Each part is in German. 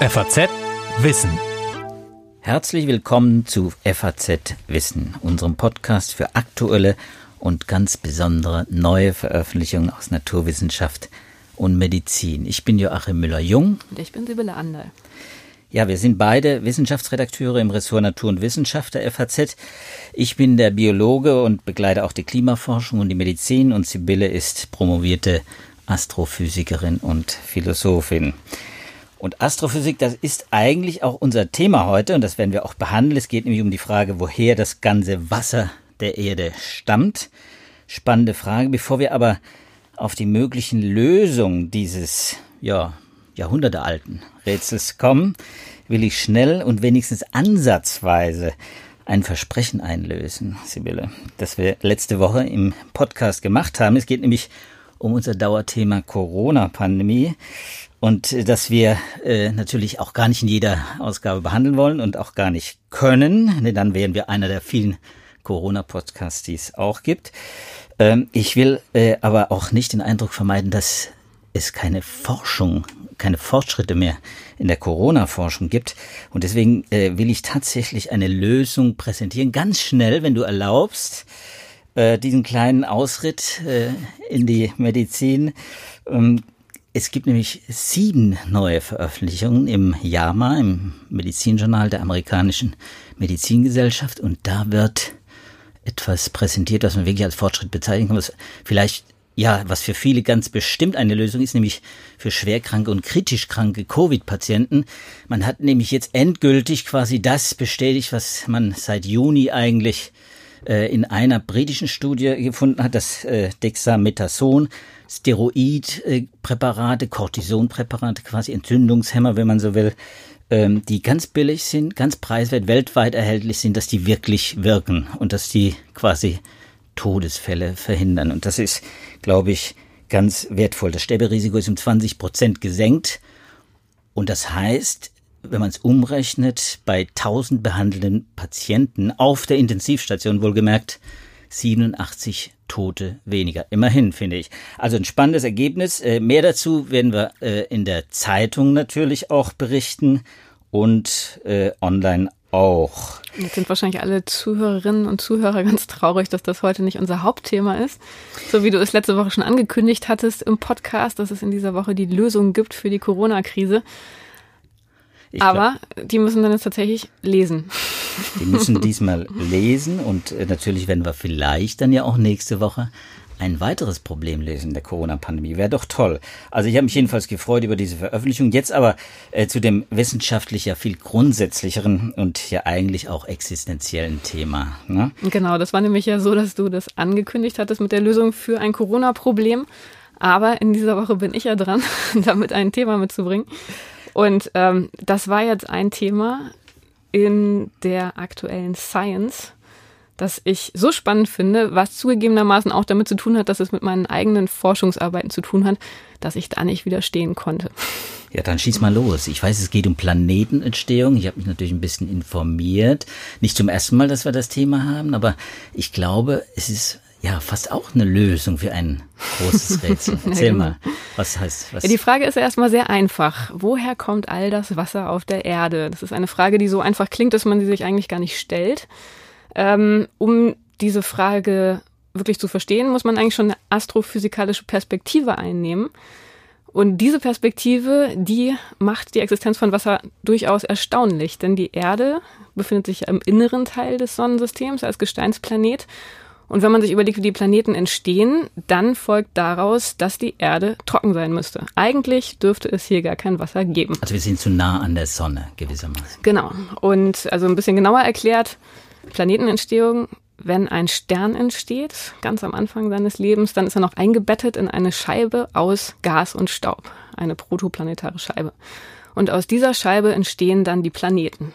FAZ Wissen. Herzlich willkommen zu FAZ Wissen, unserem Podcast für aktuelle und ganz besondere neue Veröffentlichungen aus Naturwissenschaft und Medizin. Ich bin Joachim Müller-Jung. Und ich bin Sibylle Anderl. Ja, wir sind beide Wissenschaftsredakteure im Ressort Natur und Wissenschaft der FAZ. Ich bin der Biologe und begleite auch die Klimaforschung und die Medizin und Sibylle ist promovierte Astrophysikerin und Philosophin. Und Astrophysik, das ist eigentlich auch unser Thema heute und das werden wir auch behandeln. Es geht nämlich um die Frage, woher das ganze Wasser der Erde stammt. Spannende Frage. Bevor wir aber auf die möglichen Lösungen dieses, ja, jahrhundertealten Rätsels kommen, will ich schnell und wenigstens ansatzweise ein Versprechen einlösen, Sibylle, das wir letzte Woche im Podcast gemacht haben. Es geht nämlich um unser Dauerthema Corona-Pandemie und äh, dass wir äh, natürlich auch gar nicht in jeder Ausgabe behandeln wollen und auch gar nicht können, denn dann wären wir einer der vielen Corona-Podcasts, die es auch gibt. Ähm, ich will äh, aber auch nicht den Eindruck vermeiden, dass es keine Forschung, keine Fortschritte mehr in der Corona-Forschung gibt. Und deswegen äh, will ich tatsächlich eine Lösung präsentieren, ganz schnell, wenn du erlaubst, äh, diesen kleinen Ausritt äh, in die Medizin. Ähm, es gibt nämlich sieben neue Veröffentlichungen im JAMA, im Medizinjournal der amerikanischen Medizingesellschaft. Und da wird etwas präsentiert, was man wirklich als Fortschritt bezeichnen kann, was vielleicht, ja, was für viele ganz bestimmt eine Lösung ist, nämlich für schwerkranke und kritisch kranke Covid-Patienten. Man hat nämlich jetzt endgültig quasi das bestätigt, was man seit Juni eigentlich äh, in einer britischen Studie gefunden hat, das äh, Dexamethason, Steroidpräparate, Cortisonpräparate, quasi Entzündungshemmer, wenn man so will, ähm, die ganz billig sind, ganz preiswert, weltweit erhältlich sind, dass die wirklich wirken und dass die quasi Todesfälle verhindern. Und das ist, glaube ich, ganz wertvoll. Das Sterberisiko ist um 20 Prozent gesenkt. Und das heißt, wenn man es umrechnet, bei 1000 behandelnden Patienten auf der Intensivstation wohlgemerkt 87 Tote weniger. Immerhin, finde ich. Also ein spannendes Ergebnis. Äh, mehr dazu werden wir äh, in der Zeitung natürlich auch berichten und äh, online auch. Jetzt sind wahrscheinlich alle Zuhörerinnen und Zuhörer ganz traurig, dass das heute nicht unser Hauptthema ist. So wie du es letzte Woche schon angekündigt hattest im Podcast, dass es in dieser Woche die Lösung gibt für die Corona-Krise. Ich Aber glaub, die müssen dann jetzt tatsächlich lesen. Die müssen diesmal lesen und äh, natürlich werden wir vielleicht dann ja auch nächste Woche ein weiteres Problem lösen der Corona-Pandemie. Wäre doch toll. Also ich habe mich jedenfalls gefreut über diese Veröffentlichung. Jetzt aber äh, zu dem wissenschaftlich ja viel grundsätzlicheren und ja eigentlich auch existenziellen Thema. Ne? Genau, das war nämlich ja so, dass du das angekündigt hattest mit der Lösung für ein Corona-Problem. Aber in dieser Woche bin ich ja dran, damit ein Thema mitzubringen. Und ähm, das war jetzt ein Thema in der aktuellen Science, das ich so spannend finde, was zugegebenermaßen auch damit zu tun hat, dass es mit meinen eigenen Forschungsarbeiten zu tun hat, dass ich da nicht widerstehen konnte. Ja, dann schieß mal los. Ich weiß, es geht um Planetenentstehung. Ich habe mich natürlich ein bisschen informiert. Nicht zum ersten Mal, dass wir das Thema haben, aber ich glaube, es ist ja fast auch eine Lösung für ein großes Rätsel. Erzähl mal, was heißt was? Ja, die Frage ist ja erstmal sehr einfach. Woher kommt all das Wasser auf der Erde? Das ist eine Frage, die so einfach klingt, dass man sie sich eigentlich gar nicht stellt. Ähm, um diese Frage wirklich zu verstehen, muss man eigentlich schon eine astrophysikalische Perspektive einnehmen. Und diese Perspektive, die macht die Existenz von Wasser durchaus erstaunlich, denn die Erde befindet sich im inneren Teil des Sonnensystems als Gesteinsplanet und wenn man sich überlegt, wie die Planeten entstehen, dann folgt daraus, dass die Erde trocken sein müsste. Eigentlich dürfte es hier gar kein Wasser geben. Also wir sind zu nah an der Sonne gewissermaßen. Genau. Und also ein bisschen genauer erklärt, Planetenentstehung, wenn ein Stern entsteht, ganz am Anfang seines Lebens, dann ist er noch eingebettet in eine Scheibe aus Gas und Staub, eine protoplanetare Scheibe. Und aus dieser Scheibe entstehen dann die Planeten.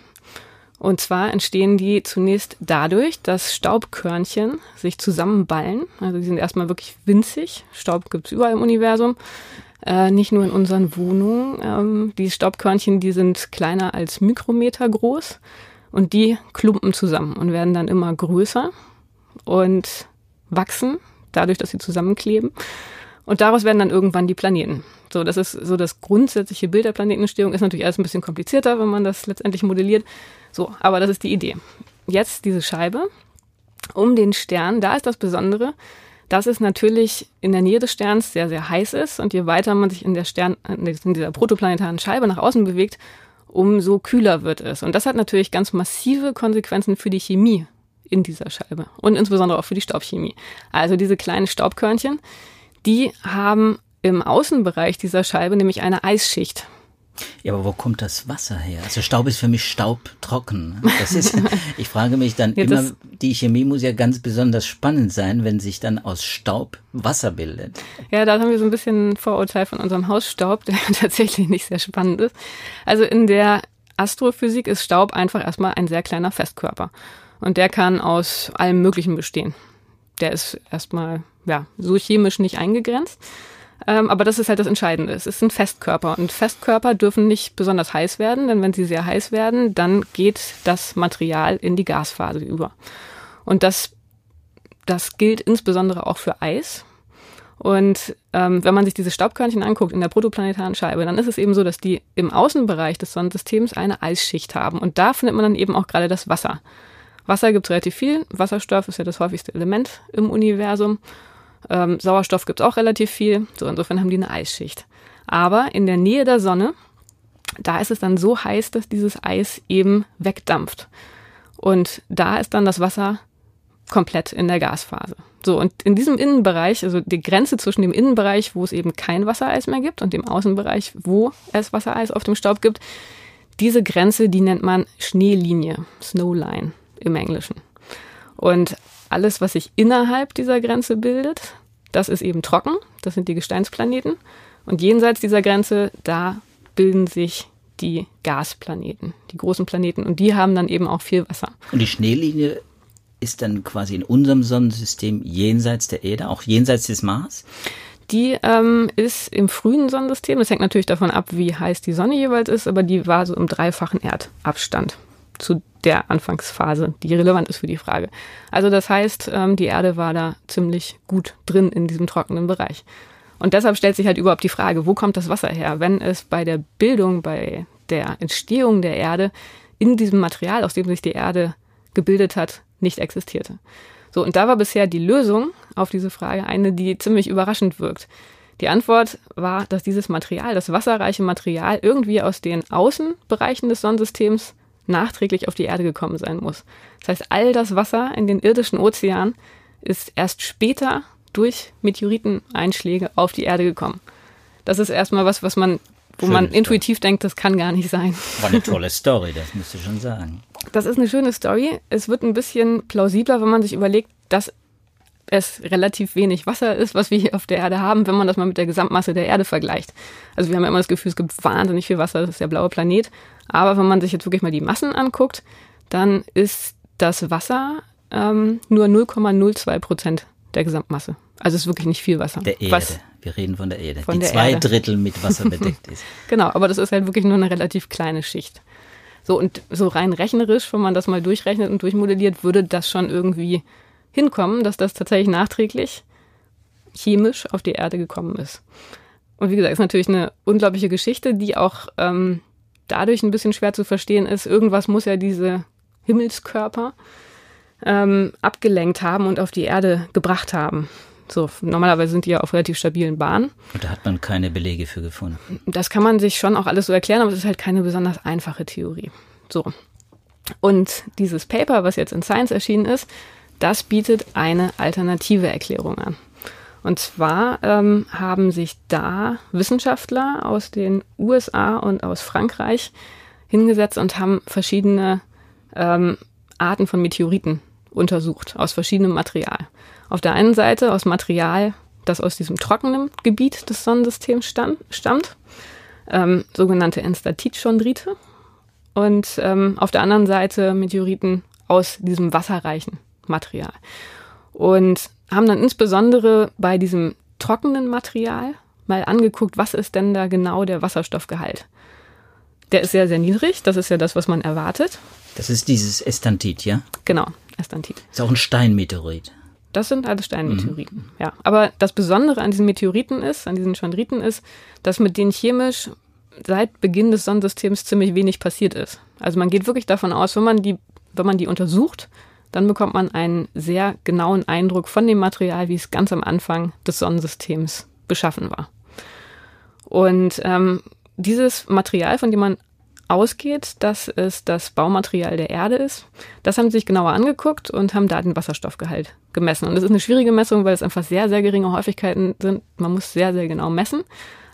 Und zwar entstehen die zunächst dadurch, dass Staubkörnchen sich zusammenballen. Also die sind erstmal wirklich winzig. Staub gibt es überall im Universum. Äh, nicht nur in unseren Wohnungen. Ähm, die Staubkörnchen, die sind kleiner als Mikrometer groß. Und die klumpen zusammen und werden dann immer größer und wachsen, dadurch, dass sie zusammenkleben. Und daraus werden dann irgendwann die Planeten. So, das ist so das grundsätzliche Bild der Planetenentstehung. Ist natürlich alles ein bisschen komplizierter, wenn man das letztendlich modelliert. So, aber das ist die Idee. Jetzt diese Scheibe um den Stern. Da ist das Besondere, dass es natürlich in der Nähe des Sterns sehr, sehr heiß ist. Und je weiter man sich in der Stern, in dieser protoplanetaren Scheibe nach außen bewegt, umso kühler wird es. Und das hat natürlich ganz massive Konsequenzen für die Chemie in dieser Scheibe und insbesondere auch für die Staubchemie. Also diese kleinen Staubkörnchen, die haben im Außenbereich dieser Scheibe nämlich eine Eisschicht. Ja, aber wo kommt das Wasser her? Also Staub ist für mich staubtrocken. Ne? Das ist, ich frage mich dann ja, immer, die Chemie muss ja ganz besonders spannend sein, wenn sich dann aus Staub Wasser bildet. Ja, da haben wir so ein bisschen ein Vorurteil von unserem Hausstaub, der tatsächlich nicht sehr spannend ist. Also in der Astrophysik ist Staub einfach erstmal ein sehr kleiner Festkörper. Und der kann aus allem Möglichen bestehen. Der ist erstmal, ja, so chemisch nicht eingegrenzt. Ähm, aber das ist halt das Entscheidende. Es ist ein Festkörper und Festkörper dürfen nicht besonders heiß werden, denn wenn sie sehr heiß werden, dann geht das Material in die Gasphase über. Und das, das gilt insbesondere auch für Eis. Und ähm, wenn man sich diese Staubkörnchen anguckt in der protoplanetaren Scheibe, dann ist es eben so, dass die im Außenbereich des Sonnensystems eine Eisschicht haben. Und da findet man dann eben auch gerade das Wasser. Wasser gibt es relativ viel. Wasserstoff ist ja das häufigste Element im Universum. Ähm, Sauerstoff gibt es auch relativ viel. So, insofern haben die eine Eisschicht. Aber in der Nähe der Sonne, da ist es dann so heiß, dass dieses Eis eben wegdampft. Und da ist dann das Wasser komplett in der Gasphase. So, und in diesem Innenbereich, also die Grenze zwischen dem Innenbereich, wo es eben kein Wassereis mehr gibt, und dem Außenbereich, wo es Wassereis auf dem Staub gibt, diese Grenze, die nennt man Schneelinie, Snowline im Englischen. Und alles, was sich innerhalb dieser Grenze bildet, das ist eben trocken, das sind die Gesteinsplaneten. Und jenseits dieser Grenze, da bilden sich die Gasplaneten, die großen Planeten. Und die haben dann eben auch viel Wasser. Und die Schneelinie ist dann quasi in unserem Sonnensystem jenseits der Erde, auch jenseits des Mars? Die ähm, ist im frühen Sonnensystem. Das hängt natürlich davon ab, wie heiß die Sonne jeweils ist, aber die war so im dreifachen Erdabstand zu der Anfangsphase, die relevant ist für die Frage. Also das heißt, ähm, die Erde war da ziemlich gut drin in diesem trockenen Bereich. Und deshalb stellt sich halt überhaupt die Frage, wo kommt das Wasser her, wenn es bei der Bildung, bei der Entstehung der Erde in diesem Material, aus dem sich die Erde gebildet hat, nicht existierte. So, und da war bisher die Lösung auf diese Frage eine, die ziemlich überraschend wirkt. Die Antwort war, dass dieses Material, das wasserreiche Material, irgendwie aus den Außenbereichen des Sonnensystems nachträglich auf die Erde gekommen sein muss. Das heißt, all das Wasser in den irdischen Ozeanen ist erst später durch Meteoriteneinschläge auf die Erde gekommen. Das ist erstmal was, was man, wo schöne man intuitiv Story. denkt, das kann gar nicht sein. War eine tolle Story, das musst du schon sagen. Das ist eine schöne Story. Es wird ein bisschen plausibler, wenn man sich überlegt, dass es relativ wenig Wasser ist, was wir hier auf der Erde haben, wenn man das mal mit der Gesamtmasse der Erde vergleicht. Also wir haben ja immer das Gefühl, es gibt wahnsinnig viel Wasser, das ist der blaue Planet. Aber wenn man sich jetzt wirklich mal die Massen anguckt, dann ist das Wasser ähm, nur 0,02 Prozent der Gesamtmasse. Also es ist wirklich nicht viel Wasser. Der Erde. Was wir reden von der Erde, von die der zwei Erde. Drittel mit Wasser bedeckt ist. genau, aber das ist halt wirklich nur eine relativ kleine Schicht. So, und so rein rechnerisch, wenn man das mal durchrechnet und durchmodelliert, würde das schon irgendwie hinkommen, dass das tatsächlich nachträglich chemisch auf die Erde gekommen ist. Und wie gesagt, ist natürlich eine unglaubliche Geschichte, die auch ähm, dadurch ein bisschen schwer zu verstehen ist. Irgendwas muss ja diese Himmelskörper ähm, abgelenkt haben und auf die Erde gebracht haben. So, normalerweise sind die ja auf relativ stabilen Bahnen. Und da hat man keine Belege für gefunden. Das kann man sich schon auch alles so erklären, aber es ist halt keine besonders einfache Theorie. So. Und dieses Paper, was jetzt in Science erschienen ist, das bietet eine alternative Erklärung an. Und zwar ähm, haben sich da Wissenschaftler aus den USA und aus Frankreich hingesetzt und haben verschiedene ähm, Arten von Meteoriten untersucht, aus verschiedenem Material. Auf der einen Seite aus Material, das aus diesem trockenen Gebiet des Sonnensystems stand, stammt, ähm, sogenannte Enstatitchondrite. Und ähm, auf der anderen Seite Meteoriten aus diesem wasserreichen Material. Und haben dann insbesondere bei diesem trockenen Material mal angeguckt, was ist denn da genau der Wasserstoffgehalt. Der ist sehr, sehr niedrig. Das ist ja das, was man erwartet. Das ist dieses Estantit, ja? Genau, Estantit. Ist auch ein Steinmeteorit. Das sind alles Steinmeteoriten. Mhm. Ja, aber das Besondere an diesen Meteoriten ist, an diesen Chondriten ist, dass mit denen chemisch seit Beginn des Sonnensystems ziemlich wenig passiert ist. Also man geht wirklich davon aus, wenn man die, wenn man die untersucht, dann bekommt man einen sehr genauen Eindruck von dem Material, wie es ganz am Anfang des Sonnensystems beschaffen war. Und ähm, dieses Material, von dem man ausgeht, dass es das Baumaterial der Erde ist. Das haben sie sich genauer angeguckt und haben da den Wasserstoffgehalt gemessen. Und das ist eine schwierige Messung, weil es einfach sehr, sehr geringe Häufigkeiten sind. Man muss sehr, sehr genau messen.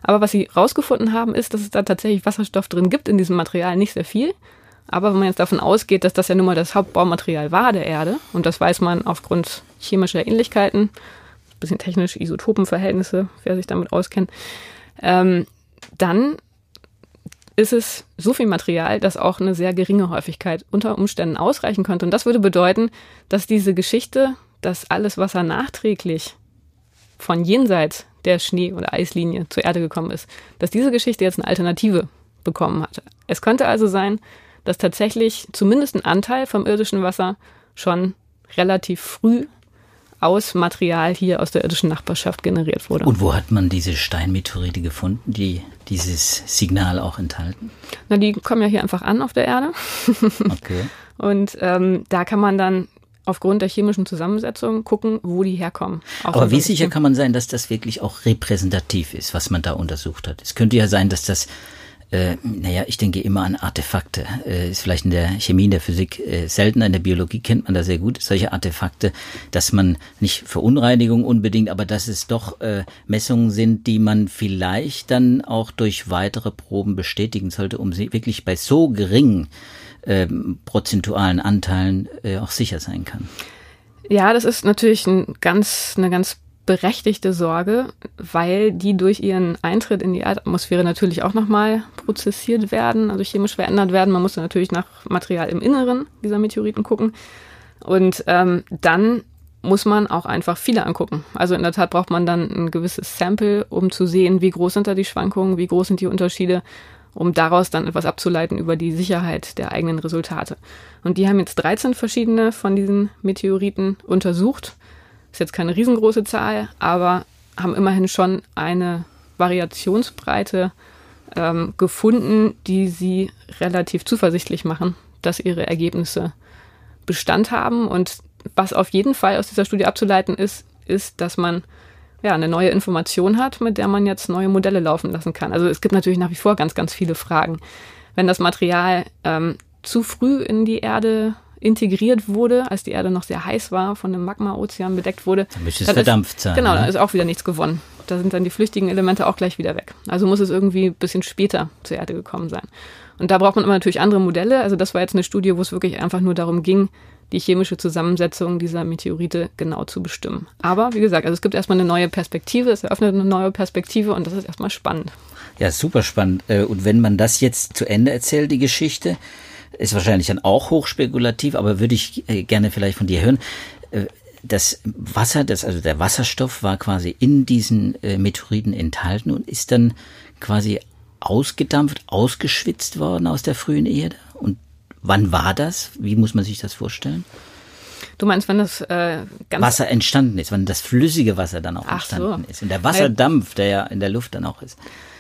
Aber was sie rausgefunden haben, ist, dass es da tatsächlich Wasserstoff drin gibt in diesem Material, nicht sehr viel. Aber wenn man jetzt davon ausgeht, dass das ja nun mal das Hauptbaumaterial war der Erde, und das weiß man aufgrund chemischer Ähnlichkeiten, bisschen technisch Isotopenverhältnisse, wer sich damit auskennt, ähm, dann ist es so viel Material, dass auch eine sehr geringe Häufigkeit unter Umständen ausreichen könnte. Und das würde bedeuten, dass diese Geschichte, dass alles Wasser nachträglich von jenseits der Schnee- oder Eislinie zur Erde gekommen ist, dass diese Geschichte jetzt eine Alternative bekommen hat. Es könnte also sein, dass tatsächlich zumindest ein Anteil vom irdischen Wasser schon relativ früh aus Material hier aus der irdischen Nachbarschaft generiert wurde. Und wo hat man diese Steinmeteorite gefunden, die dieses Signal auch enthalten? Na, die kommen ja hier einfach an auf der Erde. okay. Und ähm, da kann man dann aufgrund der chemischen Zusammensetzung gucken, wo die herkommen. Aber wie sicher kann man sein, dass das wirklich auch repräsentativ ist, was man da untersucht hat? Es könnte ja sein, dass das äh, naja, ich denke immer an Artefakte. Äh, ist vielleicht in der Chemie, in der Physik äh, seltener, in der Biologie kennt man da sehr gut solche Artefakte, dass man nicht Verunreinigung unbedingt, aber dass es doch äh, Messungen sind, die man vielleicht dann auch durch weitere Proben bestätigen sollte, um sie wirklich bei so geringen äh, prozentualen Anteilen äh, auch sicher sein kann. Ja, das ist natürlich ein ganz, eine ganz berechtigte Sorge, weil die durch ihren Eintritt in die Erdatmosphäre natürlich auch nochmal prozessiert werden, also chemisch verändert werden. Man muss natürlich nach Material im Inneren dieser Meteoriten gucken. Und ähm, dann muss man auch einfach viele angucken. Also in der Tat braucht man dann ein gewisses Sample, um zu sehen, wie groß sind da die Schwankungen, wie groß sind die Unterschiede, um daraus dann etwas abzuleiten über die Sicherheit der eigenen Resultate. Und die haben jetzt 13 verschiedene von diesen Meteoriten untersucht ist jetzt keine riesengroße Zahl, aber haben immerhin schon eine Variationsbreite ähm, gefunden, die sie relativ zuversichtlich machen, dass ihre Ergebnisse Bestand haben. Und was auf jeden Fall aus dieser Studie abzuleiten ist, ist, dass man ja, eine neue Information hat, mit der man jetzt neue Modelle laufen lassen kann. Also es gibt natürlich nach wie vor ganz, ganz viele Fragen. Wenn das Material ähm, zu früh in die Erde integriert wurde, als die Erde noch sehr heiß war, von einem Magma-Ozean bedeckt wurde. Dann müsste es verdampft sein. Genau, ne? da ist auch wieder nichts gewonnen. Da sind dann die flüchtigen Elemente auch gleich wieder weg. Also muss es irgendwie ein bisschen später zur Erde gekommen sein. Und da braucht man immer natürlich andere Modelle. Also das war jetzt eine Studie, wo es wirklich einfach nur darum ging, die chemische Zusammensetzung dieser Meteorite genau zu bestimmen. Aber wie gesagt, also es gibt erstmal eine neue Perspektive, es eröffnet eine neue Perspektive und das ist erstmal spannend. Ja, super spannend. Äh, und wenn man das jetzt zu Ende erzählt, die Geschichte, ist wahrscheinlich dann auch hochspekulativ, aber würde ich äh, gerne vielleicht von dir hören. Äh, das Wasser, das, also der Wasserstoff war quasi in diesen äh, Meteoriten enthalten und ist dann quasi ausgedampft, ausgeschwitzt worden aus der frühen Erde. Und wann war das? Wie muss man sich das vorstellen? Du meinst, wenn das äh, ganz Wasser entstanden ist, wenn das flüssige Wasser dann auch Ach entstanden so. ist und der Wasserdampf, der ja in der Luft dann auch ist.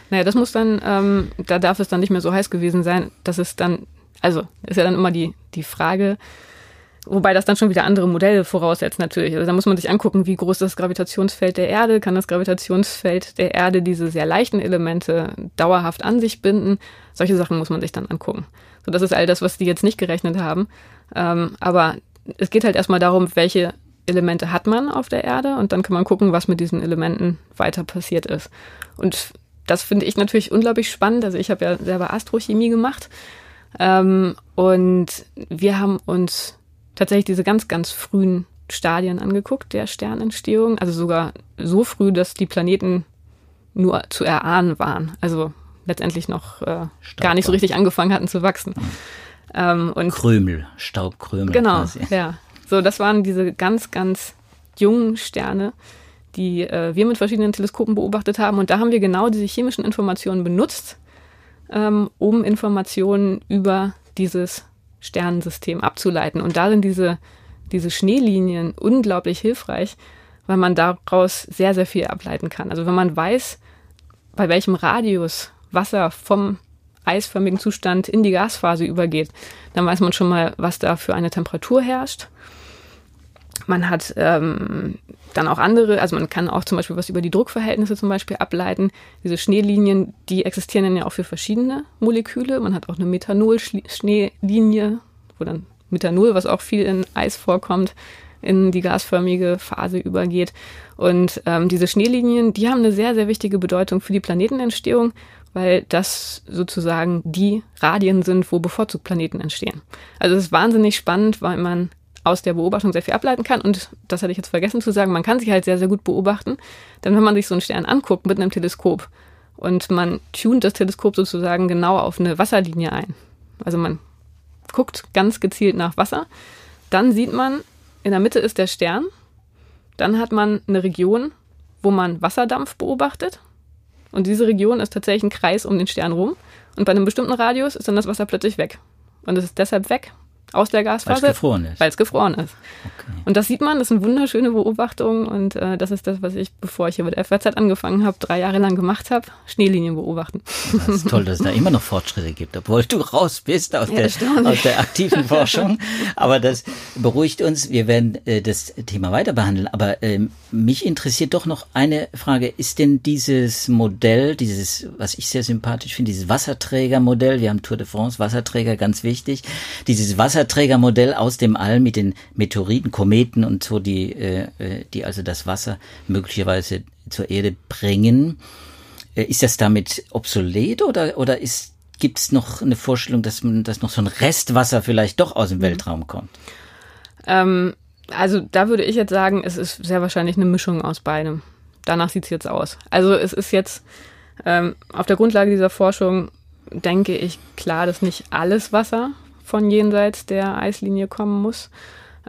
Naja, das muss dann, ähm, da darf es dann nicht mehr so heiß gewesen sein, dass es dann also ist ja dann immer die, die Frage, Wobei das dann schon wieder andere Modelle voraussetzt natürlich. Also da muss man sich angucken, wie groß ist das Gravitationsfeld der Erde, kann das Gravitationsfeld der Erde diese sehr leichten Elemente dauerhaft an sich binden. Solche Sachen muss man sich dann angucken. So, das ist all das, was die jetzt nicht gerechnet haben. Ähm, aber es geht halt erstmal darum, welche Elemente hat man auf der Erde und dann kann man gucken, was mit diesen Elementen weiter passiert ist. Und das finde ich natürlich unglaublich spannend. Also ich habe ja selber Astrochemie gemacht ähm, und wir haben uns tatsächlich diese ganz, ganz frühen Stadien angeguckt der Sternentstehung. Also sogar so früh, dass die Planeten nur zu erahnen waren. Also letztendlich noch äh, gar nicht so richtig angefangen hatten zu wachsen. Ähm, und Krümel, Staubkrümel. Genau, quasi. ja. So, das waren diese ganz, ganz jungen Sterne, die äh, wir mit verschiedenen Teleskopen beobachtet haben. Und da haben wir genau diese chemischen Informationen benutzt, ähm, um Informationen über dieses Sternensystem abzuleiten. Und da sind diese diese Schneelinien unglaublich hilfreich, weil man daraus sehr, sehr viel ableiten kann. Also wenn man weiß, bei welchem Radius Wasser vom eisförmigen Zustand in die Gasphase übergeht, dann weiß man schon mal, was da für eine Temperatur herrscht. Man hat ähm, dann auch andere, also man kann auch zum Beispiel was über die Druckverhältnisse zum Beispiel ableiten. Diese Schneelinien, die existieren dann ja auch für verschiedene Moleküle. Man hat auch eine Methanol-Schneelinie, wo dann Methanol, was auch viel in Eis vorkommt, in die gasförmige Phase übergeht. Und ähm, diese Schneelinien, die haben eine sehr, sehr wichtige Bedeutung für die Planetenentstehung, weil das sozusagen die Radien sind, wo bevorzugt Planeten entstehen. Also es ist wahnsinnig spannend, weil man aus der Beobachtung sehr viel ableiten kann. Und das hatte ich jetzt vergessen zu sagen, man kann sich halt sehr, sehr gut beobachten. Denn wenn man sich so einen Stern anguckt mit einem Teleskop und man tunt das Teleskop sozusagen genau auf eine Wasserlinie ein, also man guckt ganz gezielt nach Wasser, dann sieht man, in der Mitte ist der Stern, dann hat man eine Region, wo man Wasserdampf beobachtet. Und diese Region ist tatsächlich ein Kreis um den Stern rum. Und bei einem bestimmten Radius ist dann das Wasser plötzlich weg. Und es ist deshalb weg, aus der Gasphase. Weil es gefroren ist. Weil es gefroren ist. Okay. Und das sieht man, das sind wunderschöne Beobachtungen und äh, das ist das, was ich, bevor ich hier mit FAZ angefangen habe, drei Jahre lang gemacht habe, Schneelinien beobachten. Das ist toll, dass es da immer noch Fortschritte gibt, obwohl du raus bist aus, ja, der, aus der aktiven Forschung. Aber das beruhigt uns, wir werden äh, das Thema weiter behandeln. Aber äh, mich interessiert doch noch eine Frage, ist denn dieses Modell, dieses, was ich sehr sympathisch finde, dieses Wasserträgermodell, wir haben Tour de France, Wasserträger, ganz wichtig, dieses Wasser Wasserträgermodell aus dem All mit den Meteoriten, Kometen und so, die, äh, äh, die also das Wasser möglicherweise zur Erde bringen. Äh, ist das damit obsolet oder, oder ist, gibt es noch eine Vorstellung, dass, man, dass noch so ein Restwasser vielleicht doch aus dem mhm. Weltraum kommt? Ähm, also da würde ich jetzt sagen, es ist sehr wahrscheinlich eine Mischung aus beidem. Danach sieht es jetzt aus. Also es ist jetzt ähm, auf der Grundlage dieser Forschung denke ich klar, dass nicht alles Wasser von jenseits der Eislinie kommen muss.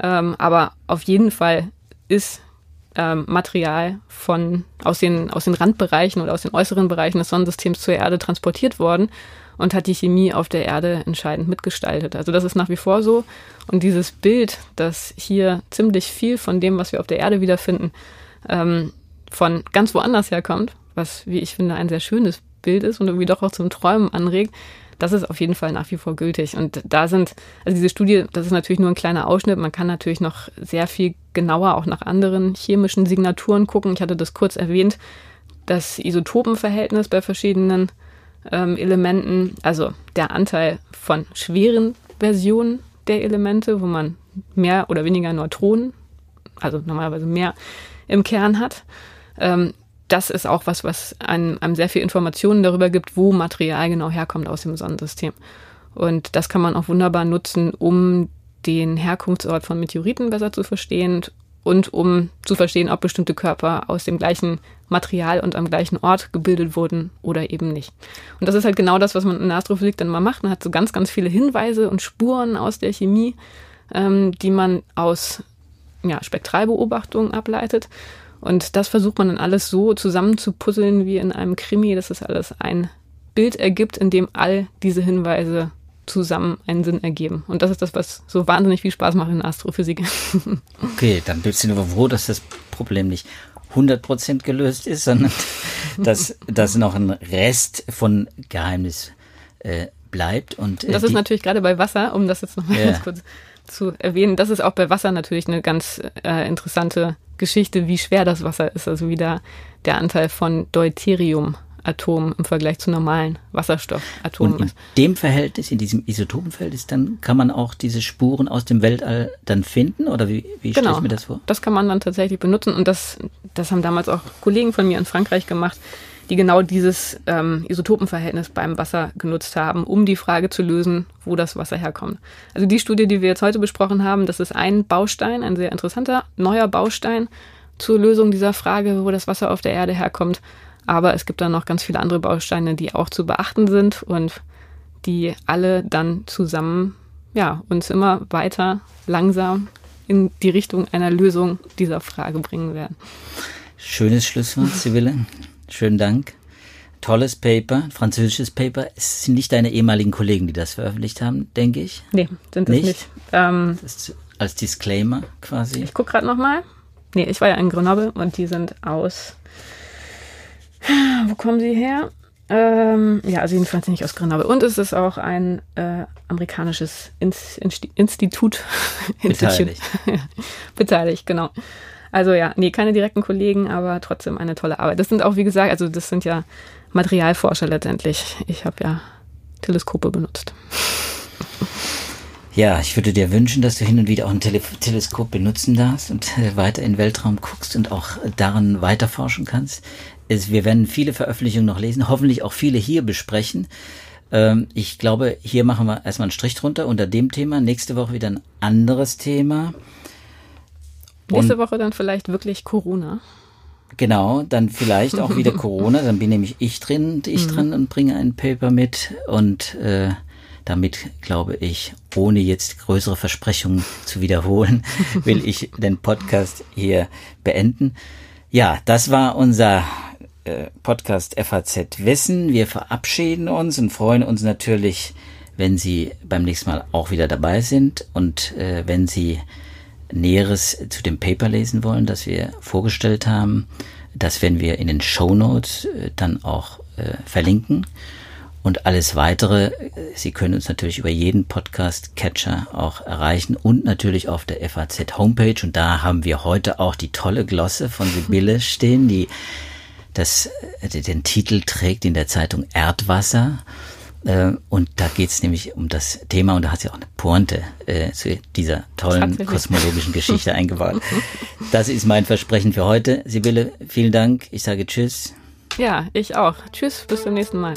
Ähm, aber auf jeden Fall ist ähm, Material von, aus, den, aus den Randbereichen oder aus den äußeren Bereichen des Sonnensystems zur Erde transportiert worden und hat die Chemie auf der Erde entscheidend mitgestaltet. Also das ist nach wie vor so. Und dieses Bild, dass hier ziemlich viel von dem, was wir auf der Erde wiederfinden, ähm, von ganz woanders herkommt, was, wie ich finde, ein sehr schönes Bild ist und irgendwie doch auch zum Träumen anregt, das ist auf jeden Fall nach wie vor gültig. Und da sind, also diese Studie, das ist natürlich nur ein kleiner Ausschnitt. Man kann natürlich noch sehr viel genauer auch nach anderen chemischen Signaturen gucken. Ich hatte das kurz erwähnt, das Isotopenverhältnis bei verschiedenen ähm, Elementen, also der Anteil von schweren Versionen der Elemente, wo man mehr oder weniger Neutronen, also normalerweise mehr im Kern hat. Ähm, das ist auch was, was einem, einem sehr viel Informationen darüber gibt, wo Material genau herkommt aus dem Sonnensystem. Und das kann man auch wunderbar nutzen, um den Herkunftsort von Meteoriten besser zu verstehen und um zu verstehen, ob bestimmte Körper aus dem gleichen Material und am gleichen Ort gebildet wurden oder eben nicht. Und das ist halt genau das, was man in der Astrophysik dann mal macht. Man hat so ganz, ganz viele Hinweise und Spuren aus der Chemie, ähm, die man aus ja, Spektralbeobachtungen ableitet. Und das versucht man dann alles so zusammenzupuzzeln wie in einem Krimi, dass es alles ein Bild ergibt, in dem all diese Hinweise zusammen einen Sinn ergeben. Und das ist das, was so wahnsinnig viel Spaß macht in der Astrophysik. Okay, dann bist du nur froh, dass das Problem nicht 100% gelöst ist, sondern dass, dass noch ein Rest von Geheimnis äh, bleibt. Und, äh, das ist natürlich gerade bei Wasser, um das jetzt noch mal ja. ganz kurz zu erwähnen, das ist auch bei Wasser natürlich eine ganz äh, interessante Geschichte, wie schwer das Wasser ist, also wie da der Anteil von Deuterium-Atomen im Vergleich zu normalen Wasserstoffatomen Und in dem Verhältnis, in diesem Isotopenverhältnis, dann kann man auch diese Spuren aus dem Weltall dann finden? Oder wie, wie genau, stelle ich mir das vor? Das kann man dann tatsächlich benutzen. Und das, das haben damals auch Kollegen von mir in Frankreich gemacht die genau dieses ähm, Isotopenverhältnis beim Wasser genutzt haben, um die Frage zu lösen, wo das Wasser herkommt. Also die Studie, die wir jetzt heute besprochen haben, das ist ein Baustein, ein sehr interessanter neuer Baustein zur Lösung dieser Frage, wo das Wasser auf der Erde herkommt. Aber es gibt dann noch ganz viele andere Bausteine, die auch zu beachten sind und die alle dann zusammen ja, uns immer weiter langsam in die Richtung einer Lösung dieser Frage bringen werden. Schönes Schlusswort, Sibylle. Schönen Dank. Tolles Paper, französisches Paper. Es sind nicht deine ehemaligen Kollegen, die das veröffentlicht haben, denke ich. Nee, sind es nicht. nicht. Ähm, als Disclaimer quasi. Ich gucke gerade nochmal. Nee, ich war ja in Grenoble und die sind aus. Wo kommen sie her? Ähm, ja, also jedenfalls nicht aus Grenoble. Und es ist auch ein äh, amerikanisches Inst Institut. Beteiligt. Beteiligt, genau. Also ja, nee, keine direkten Kollegen, aber trotzdem eine tolle Arbeit. Das sind auch, wie gesagt, also das sind ja Materialforscher letztendlich. Ich habe ja Teleskope benutzt. Ja, ich würde dir wünschen, dass du hin und wieder auch ein Tele Teleskop benutzen darfst und äh, weiter in den Weltraum guckst und auch daran weiterforschen kannst. Es, wir werden viele Veröffentlichungen noch lesen, hoffentlich auch viele hier besprechen. Ähm, ich glaube, hier machen wir erstmal einen Strich drunter unter dem Thema. Nächste Woche wieder ein anderes Thema. Nächste Woche dann vielleicht wirklich Corona. Genau, dann vielleicht auch wieder Corona. Dann bin nämlich ich drin, ich mhm. drin und bringe ein Paper mit und äh, damit glaube ich, ohne jetzt größere Versprechungen zu wiederholen, will ich den Podcast hier beenden. Ja, das war unser äh, Podcast FAZ Wissen. Wir verabschieden uns und freuen uns natürlich, wenn Sie beim nächsten Mal auch wieder dabei sind und äh, wenn Sie Näheres zu dem Paper lesen wollen, das wir vorgestellt haben, das werden wir in den Show Notes äh, dann auch äh, verlinken. Und alles weitere, äh, Sie können uns natürlich über jeden Podcast-Catcher auch erreichen und natürlich auf der FAZ Homepage. Und da haben wir heute auch die tolle Glosse von Sibylle stehen, die das, den Titel trägt in der Zeitung Erdwasser. Äh, und da geht es nämlich um das Thema und da hat sie auch eine Pointe äh, zu dieser tollen kosmologischen Geschichte eingebaut. Das ist mein Versprechen für heute. Sibylle, vielen Dank. Ich sage Tschüss. Ja, ich auch. Tschüss, bis zum nächsten Mal.